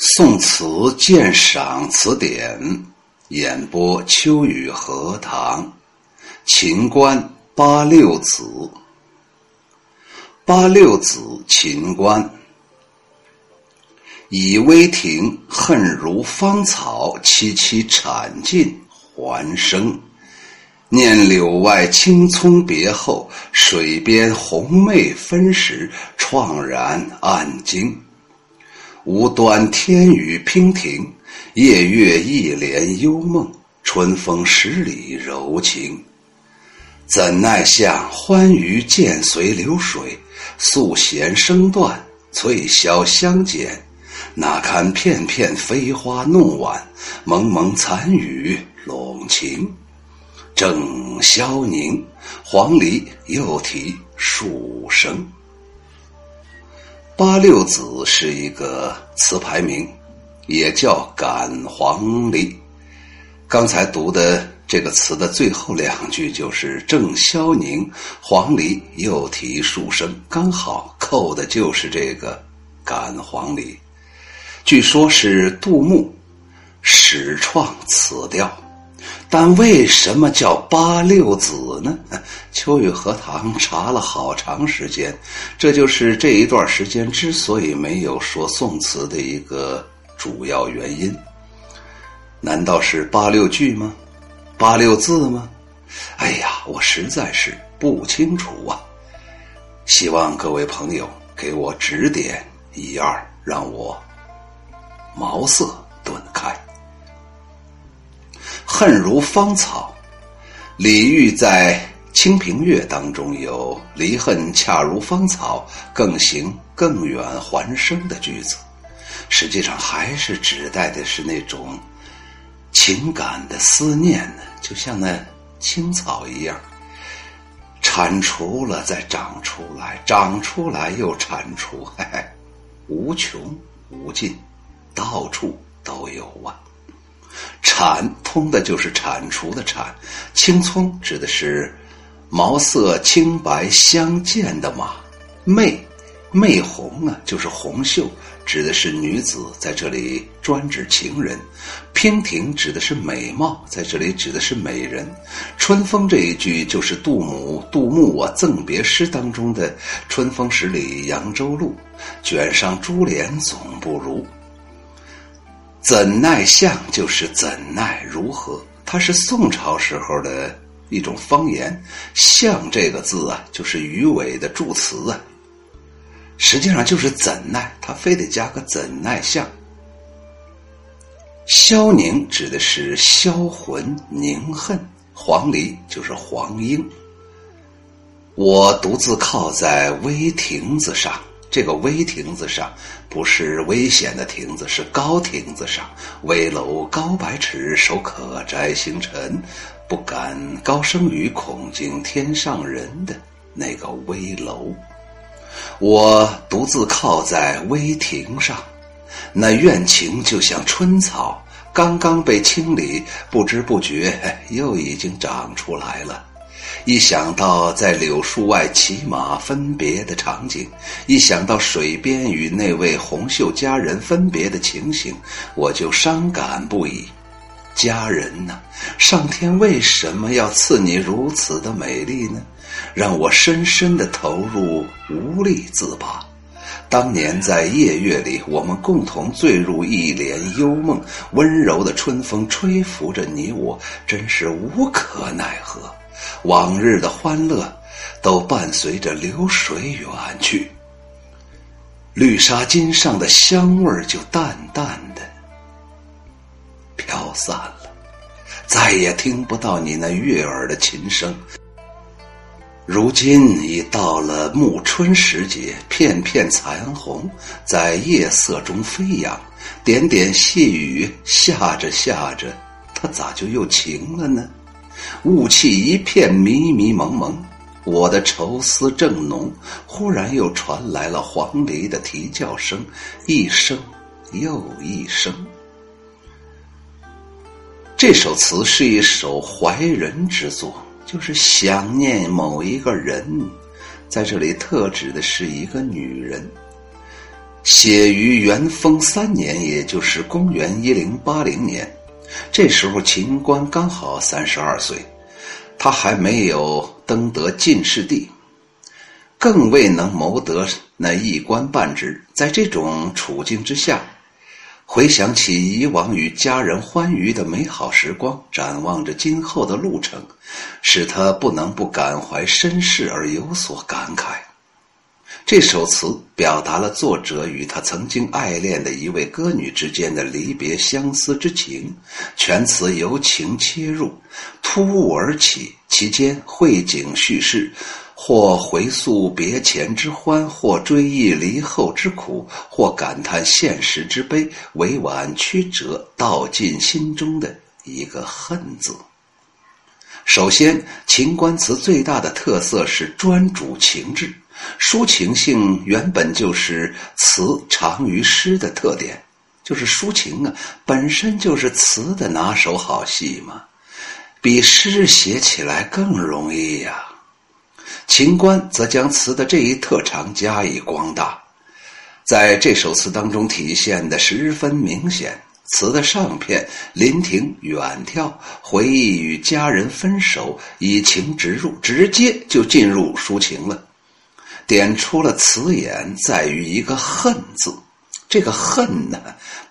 宋词鉴赏词典演播：秋雨荷塘，秦观八六子，八六子秦观，以微亭恨如芳草，萋萋铲尽还生。念柳外青葱别后，水边红梅分时，怆然暗惊。无端天雨娉婷，夜月一帘幽梦，春风十里柔情。怎奈向欢娱渐随流水，素弦声断，翠箫相减。哪堪片片飞花弄晚，蒙蒙残雨笼晴。正萧凝，黄鹂又啼数声。八六子是一个词牌名，也叫感黄鹂。刚才读的这个词的最后两句就是“正萧宁，黄鹂又啼数声”，刚好扣的就是这个感黄鹂。据说是杜牧始创此调。但为什么叫八六子呢？秋雨荷塘查了好长时间，这就是这一段时间之所以没有说宋词的一个主要原因。难道是八六句吗？八六字吗？哎呀，我实在是不清楚啊！希望各位朋友给我指点一二，让我茅塞顿开。恨如芳草，李煜在《清平乐》当中有“离恨恰如芳草，更行更远还生”的句子，实际上还是指代的是那种情感的思念呢，就像那青草一样，铲除了再长出来，长出来又铲除，嘿嘿，无穷无尽，到处都有啊。铲通的就是铲除的铲，青葱指的是毛色青白相间的马，媚媚红啊，就是红袖，指的是女子，在这里专指情人。娉婷指的是美貌，在这里指的是美人。春风这一句就是杜母杜牧啊赠别诗当中的“春风十里扬州路，卷上珠帘总不如”。怎奈相就是怎奈如何，它是宋朝时候的一种方言。相这个字啊，就是鱼尾的助词啊，实际上就是怎奈，它非得加个怎奈相。萧凝指的是销魂凝恨，黄鹂就是黄莺。我独自靠在危亭子上。这个危亭子上，不是危险的亭子，是高亭子上。危楼高百尺，手可摘星辰，不敢高声语，恐惊天上人的那个危楼。我独自靠在危亭上，那怨情就像春草，刚刚被清理，不知不觉又已经长出来了。一想到在柳树外骑马分别的场景，一想到水边与那位红袖佳人分别的情形，我就伤感不已。佳人呐，上天为什么要赐你如此的美丽呢？让我深深的投入，无力自拔。当年在夜月里，我们共同醉入一帘幽梦，温柔的春风吹拂着你我，真是无可奈何。往日的欢乐，都伴随着流水远去。绿纱巾上的香味儿就淡淡的飘散了，再也听不到你那悦耳的琴声。如今已到了暮春时节，片片残红在夜色中飞扬，点点细雨下着下着，它咋就又晴了呢？雾气一片迷迷蒙蒙，我的愁思正浓，忽然又传来了黄鹂的啼叫声，一声又一声。这首词是一首怀人之作，就是想念某一个人，在这里特指的是一个女人。写于元丰三年，也就是公元一零八零年。这时候秦观刚好三十二岁，他还没有登得进士第，更未能谋得那一官半职。在这种处境之下，回想起以往与家人欢愉的美好时光，展望着今后的路程，使他不能不感怀身世而有所感慨。这首词表达了作者与他曾经爱恋的一位歌女之间的离别相思之情。全词由情切入，突兀而起，其间绘景叙事，或回溯别前之欢，或追忆离后之苦，或感叹现实之悲，委婉曲折，道尽心中的一个恨字。首先，秦观词最大的特色是专主情志。抒情性原本就是词长于诗的特点，就是抒情啊，本身就是词的拿手好戏嘛，比诗写起来更容易呀。秦观则将词的这一特长加以光大，在这首词当中体现的十分明显。词的上片临亭远眺，回忆与家人分手，以情直入，直接就进入抒情了。点出了词眼在于一个“恨”字，这个“恨”呢，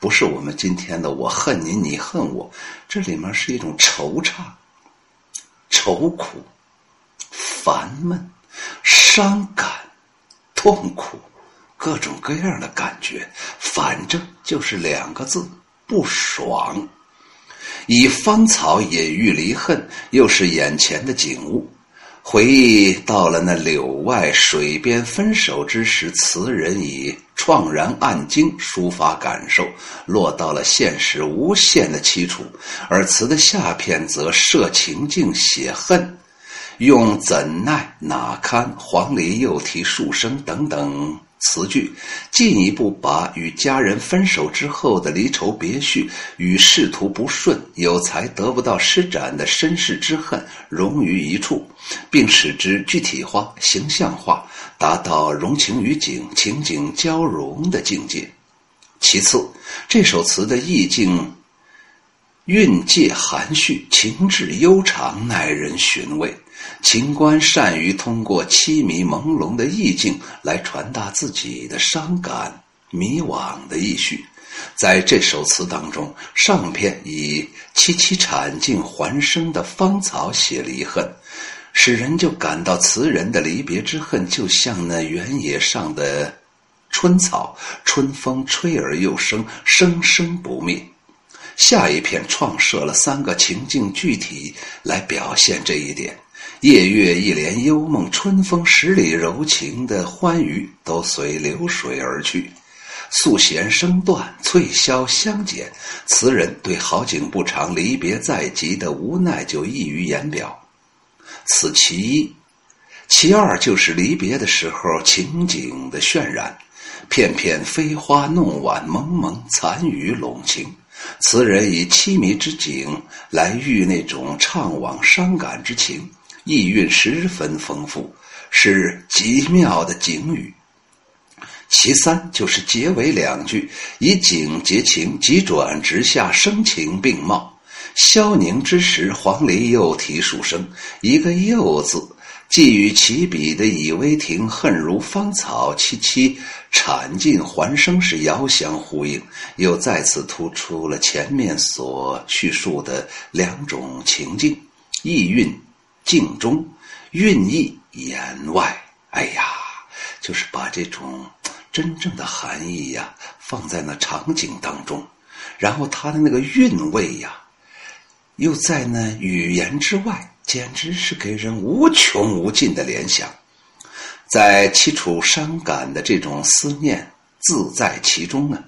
不是我们今天的“我恨你，你恨我”，这里面是一种惆怅、愁苦、烦闷、伤感、痛苦，各种各样的感觉，反正就是两个字：不爽。以芳草隐喻离恨，又是眼前的景物。回忆到了那柳外水边分手之时，词人以怆然暗惊抒发感受，落到了现实无限的凄楚；而词的下片则设情境写恨，用怎奈哪堪黄鹂又啼数声等等。词句进一步把与家人分手之后的离愁别绪与仕途不顺、有才得不到施展的身世之恨融于一处，并使之具体化、形象化，达到融情于景、情景交融的境界。其次，这首词的意境蕴藉含蓄，情致悠长，耐人寻味。秦观善于通过凄迷朦胧的意境来传达自己的伤感、迷惘的意绪。在这首词当中，上片以凄凄惨尽还生的芳草写离恨，使人就感到词人的离别之恨，就像那原野上的春草，春风吹而又生，生生不灭。下一片创设了三个情境具体来表现这一点。夜月一帘幽梦，春风十里柔情的欢愉都随流水而去，素弦声断，翠箫相减，词人对好景不长、离别在即的无奈就溢于言表。此其一，其二就是离别的时候情景的渲染，片片飞花弄晚，蒙蒙残雨笼情，词人以凄迷之景来喻那种怅惘伤感之情。意蕴十分丰富，是极妙的景语。其三就是结尾两句，以景结情，急转直下，声情并茂。萧宁之时，黄鹂又啼数声，一个“又”字，既与起笔的“倚微亭恨如芳草，萋萋惨尽还生”是遥相呼应，又再次突出了前面所叙述的两种情境，意蕴。镜中，蕴意言外。哎呀，就是把这种真正的含义呀放在那场景当中，然后他的那个韵味呀，又在那语言之外，简直是给人无穷无尽的联想。在凄楚伤感的这种思念自在其中呢，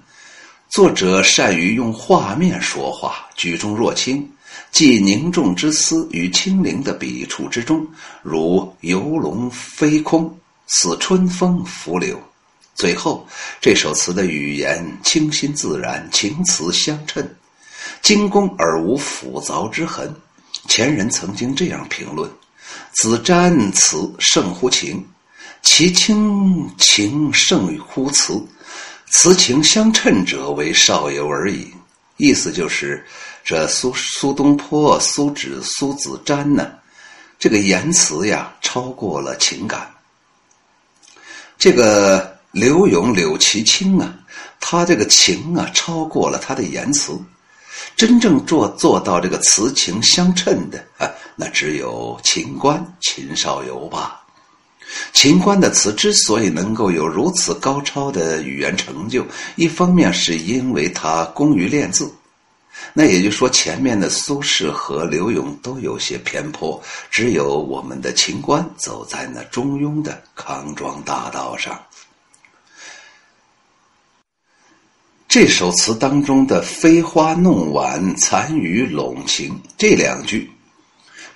作者善于用画面说话，举重若轻。既凝重之思与清灵的笔触之中，如游龙飞空，似春风拂柳。最后，这首词的语言清新自然，情词相称，精工而无斧凿之痕。前人曾经这样评论：“子瞻词胜乎情，其清情胜乎词。此情相称者为少游而已。意思就是，这苏苏东坡、苏轼、苏子瞻呢，这个言辞呀，超过了情感。这个柳永、柳其清啊，他这个情啊，超过了他的言辞。真正做做到这个词情相称的啊，那只有秦观、秦少游吧。秦观的词之所以能够有如此高超的语言成就，一方面是因为他工于练字，那也就是说，前面的苏轼和柳永都有些偏颇，只有我们的秦观走在那中庸的康庄大道上。这首词当中的“飞花弄晚，残雨笼晴”这两句，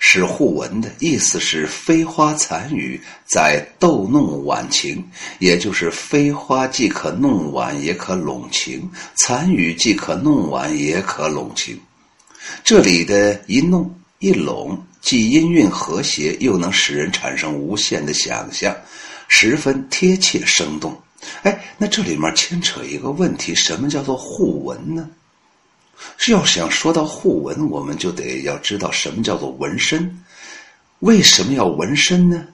是互文的意思是飞花残雨在逗弄晚晴，也就是飞花既可弄晚也可拢晴，残雨既可弄晚也可拢晴。这里的一弄一拢，既音韵和谐，又能使人产生无限的想象，十分贴切生动。哎，那这里面牵扯一个问题，什么叫做互文呢？是要想说到互文，我们就得要知道什么叫做纹身。为什么要纹身呢？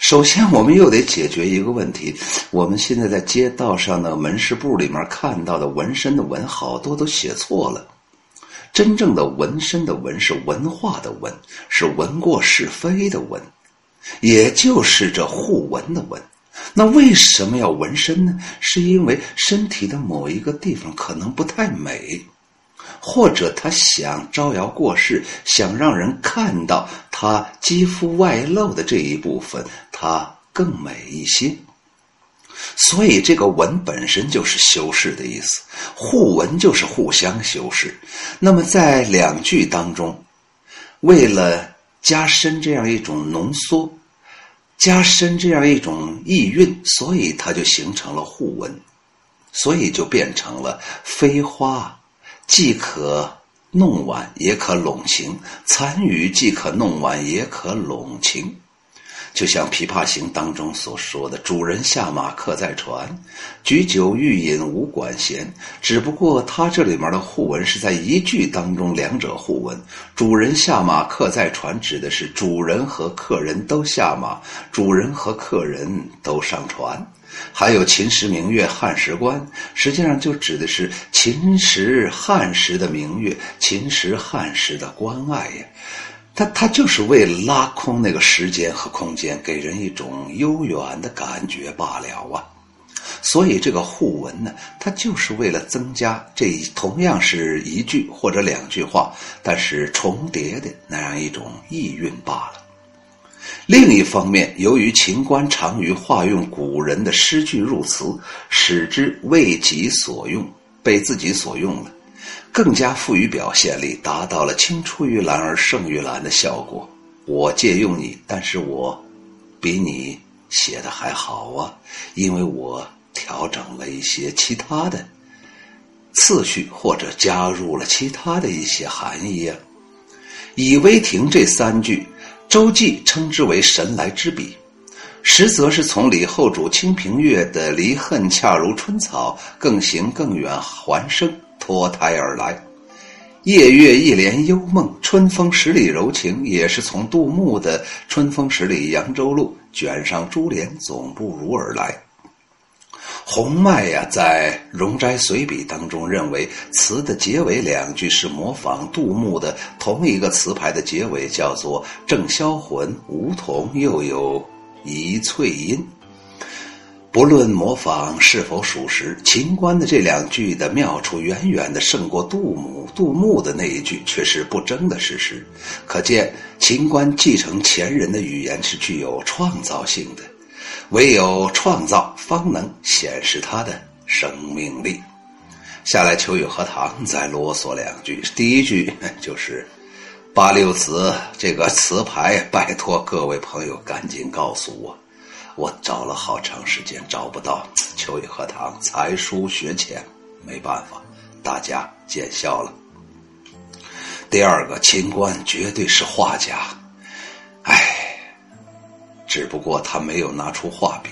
首先，我们又得解决一个问题：我们现在在街道上的门市部里面看到的纹身的纹，好多都写错了。真正的纹身的纹是文化的文，是闻过是非的纹，也就是这互文的文。那为什么要纹身呢？是因为身体的某一个地方可能不太美，或者他想招摇过市，想让人看到他肌肤外露的这一部分，它更美一些。所以这个纹本身就是修饰的意思，互纹就是互相修饰。那么在两句当中，为了加深这样一种浓缩。加深这样一种意蕴，所以它就形成了互文，所以就变成了飞花，既可弄晚，也可拢晴；残雨既可弄晚，也可拢晴。就像《琵琶行》当中所说的：“主人下马客在船，举酒欲饮无管弦。”只不过它这里面的互文是在一句当中两者互文。主人下马客在船，指的是主人和客人都下马，主人和客人都上船。还有秦时明月汉时关，实际上就指的是秦时汉时的明月，秦时汉时的关爱呀。他他就是为了拉空那个时间和空间，给人一种悠远的感觉罢了啊。所以这个互文呢，它就是为了增加这同样是一句或者两句话，但是重叠的那样一种意蕴罢了。另一方面，由于秦观常于化用古人的诗句入词，使之为己所用，被自己所用了。更加富于表现力，达到了青出于蓝而胜于蓝的效果。我借用你，但是我比你写的还好啊，因为我调整了一些其他的次序，或者加入了其他的一些含义呀。以微亭这三句，周记称之为神来之笔，实则是从李后主《清平乐》的“离恨恰如春草，更行更远还生”。脱胎而来，夜月一帘幽梦，春风十里柔情，也是从杜牧的《春风十里扬州路，卷上珠帘总不如》而来。洪迈呀，在《容斋随笔》当中认为，词的结尾两句是模仿杜牧的同一个词牌的结尾，叫做“正销魂，梧桐又有一翠阴”。不论模仿是否属实，秦观的这两句的妙处远远的胜过杜牧。杜牧的那一句却是不争的事实，可见秦观继承前人的语言是具有创造性的，唯有创造方能显示它的生命力。下来，秋雨荷塘再啰嗦两句，第一句就是八六子这个词牌，拜托各位朋友赶紧告诉我。我找了好长时间找不到，秋雨荷塘才疏学浅，没办法，大家见笑了。第二个，秦观绝对是画家，只不过他没有拿出画笔。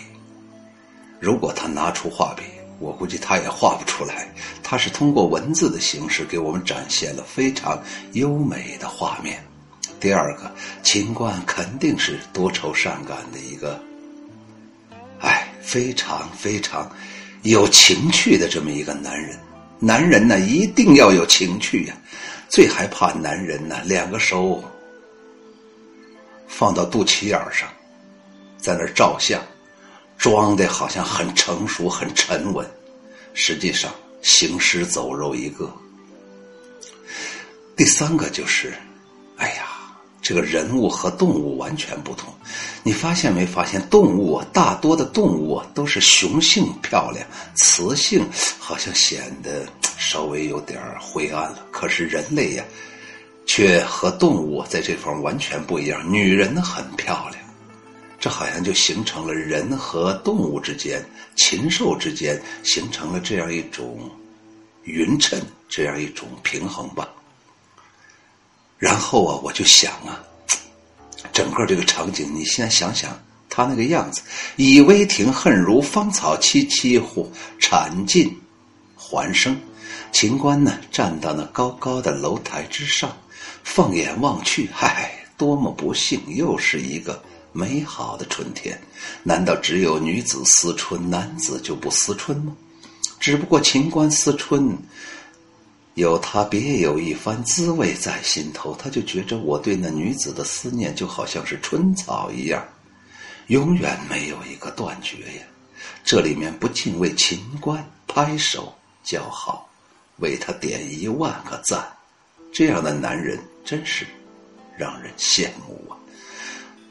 如果他拿出画笔，我估计他也画不出来。他是通过文字的形式给我们展现了非常优美的画面。第二个，秦观肯定是多愁善感的一个，哎，非常非常有情趣的这么一个男人。男人呢，一定要有情趣呀。最害怕男人呢，两个手放到肚脐眼上，在那儿照相。装的好像很成熟、很沉稳，实际上行尸走肉一个。第三个就是，哎呀，这个人物和动物完全不同。你发现没发现，动物啊，大多的动物啊都是雄性漂亮，雌性好像显得稍微有点灰暗了。可是人类呀，却和动物在这方完全不一样。女人很漂亮。这好像就形成了人和动物之间、禽兽之间形成了这样一种匀称、这样一种平衡吧。然后啊，我就想啊，整个这个场景，你现在想想他那个样子：以微庭恨如芳草萋萋乎产尽还生。秦观呢，站到那高高的楼台之上，放眼望去，嗨，多么不幸，又是一个。美好的春天，难道只有女子思春，男子就不思春吗？只不过秦观思春，有他别有一番滋味在心头，他就觉着我对那女子的思念就好像是春草一样，永远没有一个断绝呀。这里面不禁为秦观拍手叫好，为他点一万个赞。这样的男人真是让人羡慕啊。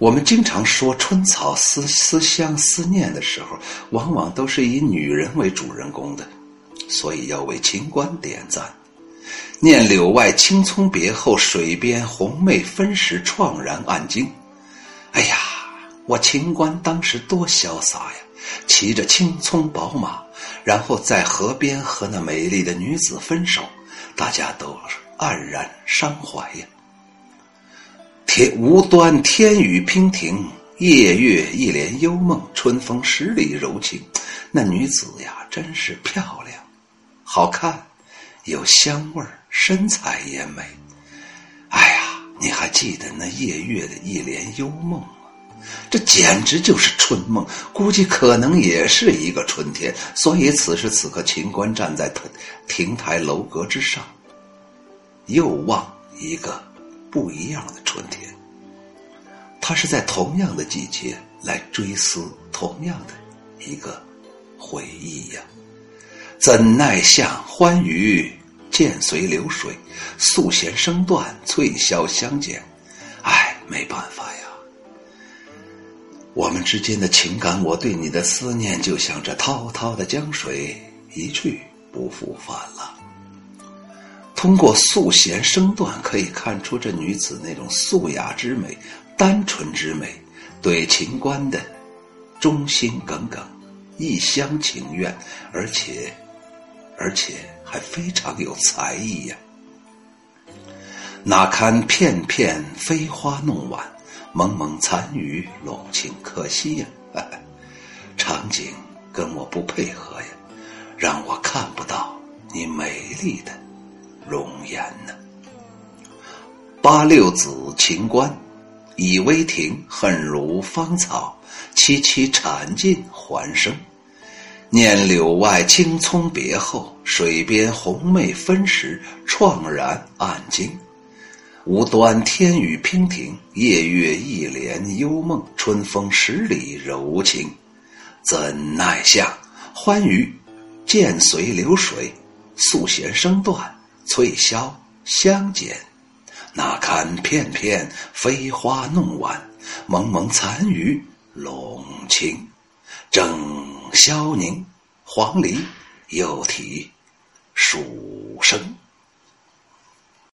我们经常说春草思思乡思念的时候，往往都是以女人为主人公的，所以要为秦观点赞。念柳外青葱别后，水边红梅分时，怆然暗惊。哎呀，我秦观当时多潇洒呀！骑着青葱宝马，然后在河边和那美丽的女子分手，大家都黯然伤怀呀。天无端天雨娉婷，夜月一帘幽梦，春风十里柔情。那女子呀，真是漂亮，好看，有香味儿，身材也美。哎呀，你还记得那夜月的一帘幽梦吗？这简直就是春梦，估计可能也是一个春天。所以此时此刻，秦观站在亭台楼阁之上，又望一个。不一样的春天，他是在同样的季节来追思同样的一个回忆呀。怎奈向欢娱渐随流水，素弦声断，翠箫相减。唉，没办法呀。我们之间的情感，我对你的思念，就像这滔滔的江水，一去不复返了。通过素弦声断，可以看出这女子那种素雅之美、单纯之美，对秦观的忠心耿耿、一厢情愿，而且，而且还非常有才艺呀。哪堪片片飞花弄晚，蒙蒙残雨笼情，可惜呀，场景跟我不配合呀，让我看不到你美丽的。容颜呢？八六子秦观，以微亭恨如芳草，萋萋产尽还生。念柳外青葱别后，水边红梅分时，怆然暗惊。无端天雨娉婷，夜月一帘幽梦，春风十里柔情。怎奈向欢娱渐随流水，素弦声断。翠箫相减，那堪片片飞花弄晚，蒙蒙残雨笼晴。正萧凝，黄鹂又啼蜀声。